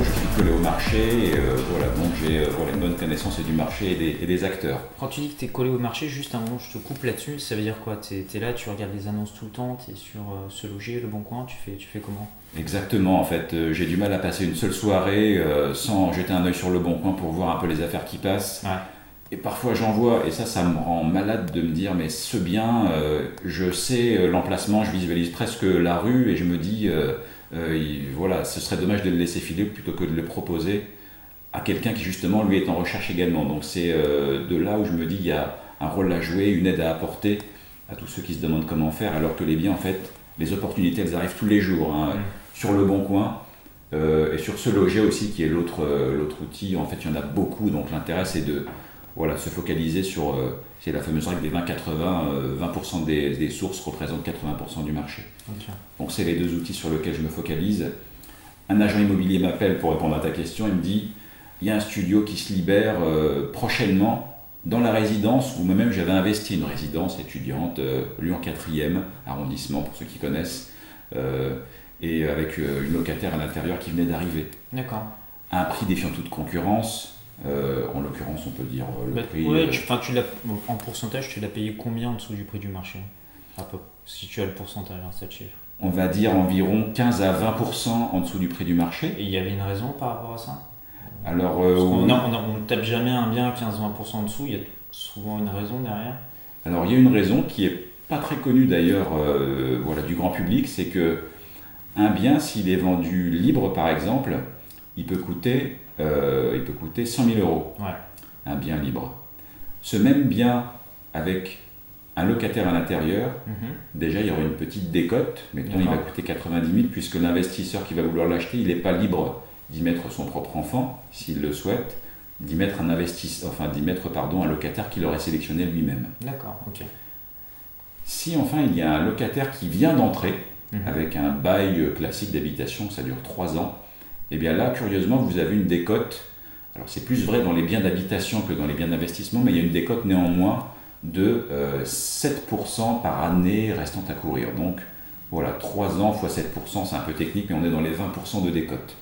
je suis collé au marché. Et, euh, voilà, donc j'ai euh, voilà, une bonne connaissance du marché et des, et des acteurs. Quand tu dis que tu es collé au marché, juste un moment, je te coupe là-dessus, ça veut dire quoi? Tu es, là, tu regardes les annonces tout le temps, tu es sur euh, Se Loger, Le Bon Coin, tu fais, tu fais comment? Exactement, en fait, euh, j'ai du mal à passer une seule soirée euh, sans jeter un œil sur Le Bon Coin pour voir un peu les affaires qui passent. Ouais. Et parfois j'en vois, et ça, ça me rend malade de me dire, mais ce bien, euh, je sais euh, l'emplacement, je visualise presque la rue, et je me dis, euh, euh, il- voilà, ce serait dommage de le laisser filer plutôt que de le proposer à quelqu'un qui justement, lui, est en recherche également. Donc c'est euh, de là où je me dis, il y a un rôle à jouer, une aide à apporter à tous ceux qui se demandent comment faire, alors que les biens, en fait, les opportunités, elles arrivent tous les jours. hein. Sur le bon coin, euh, et sur se loger aussi, qui est l'autre euh, l'autre outil, en fait, il y en a beaucoup, donc l'intérêt, c'est de voilà, se focaliser sur, euh, c'est la fameuse règle des 20-80, euh, 20% des, des sources représentent 80% du marché. Donc c'est les deux outils sur lesquels je me focalise. Un agent immobilier m'appelle pour répondre à ta question, il me dit, il y a un studio qui se libère euh, prochainement dans la résidence où moi-même j'avais investi une résidence étudiante, euh, Lyon 4e arrondissement pour ceux qui connaissent, euh, et avec euh, une locataire à l'intérieur qui venait d'arriver. D'accord. À un prix défiant toute concurrence, euh, en l'occurrence on peut dire euh, le Bah, prix... ouais, euh, tu, tu en pourcentage, tu l'as payé combien en dessous du prix du marché À peu, Si tu as le pourcentage, hein, ça te chiffre? on va dire environ 15 à 20% en dessous du prix du marché. Et il y avait une raison par rapport à ça? Alors, Parce on ne tape jamais un bien à 15-20% en dessous, il y a souvent une raison derrière. Alors il y a une raison qui est pas très connue d'ailleurs euh, voilà, du grand public, c'est que un bien, s'il est vendu libre par exemple, il peut coûter, euh, il peut coûter 100 000 euros, Ouais. un bien libre. Ce même bien avec un locataire à l'intérieur, Mhm. déjà il y aura une petite décote, mettons il va coûter 90 000 puisque l'investisseur qui va vouloir l'acheter, il n'est pas libre d'y mettre son propre enfant, s'il le souhaite, d'y mettre un investisseur, enfin d'y mettre pardon, un locataire qu'il aurait sélectionné lui-même. D'accord, ok. Si enfin il y a un locataire qui vient d'entrer Mhm. avec un bail classique d'habitation, ça dure 3 ans, et bien là, curieusement, vous avez une décote. Alors c'est plus vrai dans les biens d'habitation que dans les biens d'investissement, mais il y a une décote néanmoins de euh, 7% par année restant à courir. Donc voilà, 3 ans fois 7%, c'est un peu technique, mais on est dans les 20% de décote.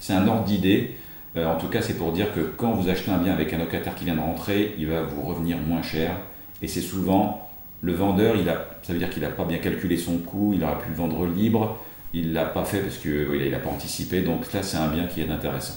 C'est un ordre d'idée. Euh, en tout cas, c'est pour dire que quand vous achetez un bien avec un locataire qui vient de rentrer, il va vous revenir moins cher. Et c'est souvent le vendeur, il a, ça veut dire qu'il n'a pas bien calculé son coût, il aurait pu le vendre libre, il l'a pas fait parce qu'il n'a pas anticipé. Donc là, c'est un bien qui est intéressant.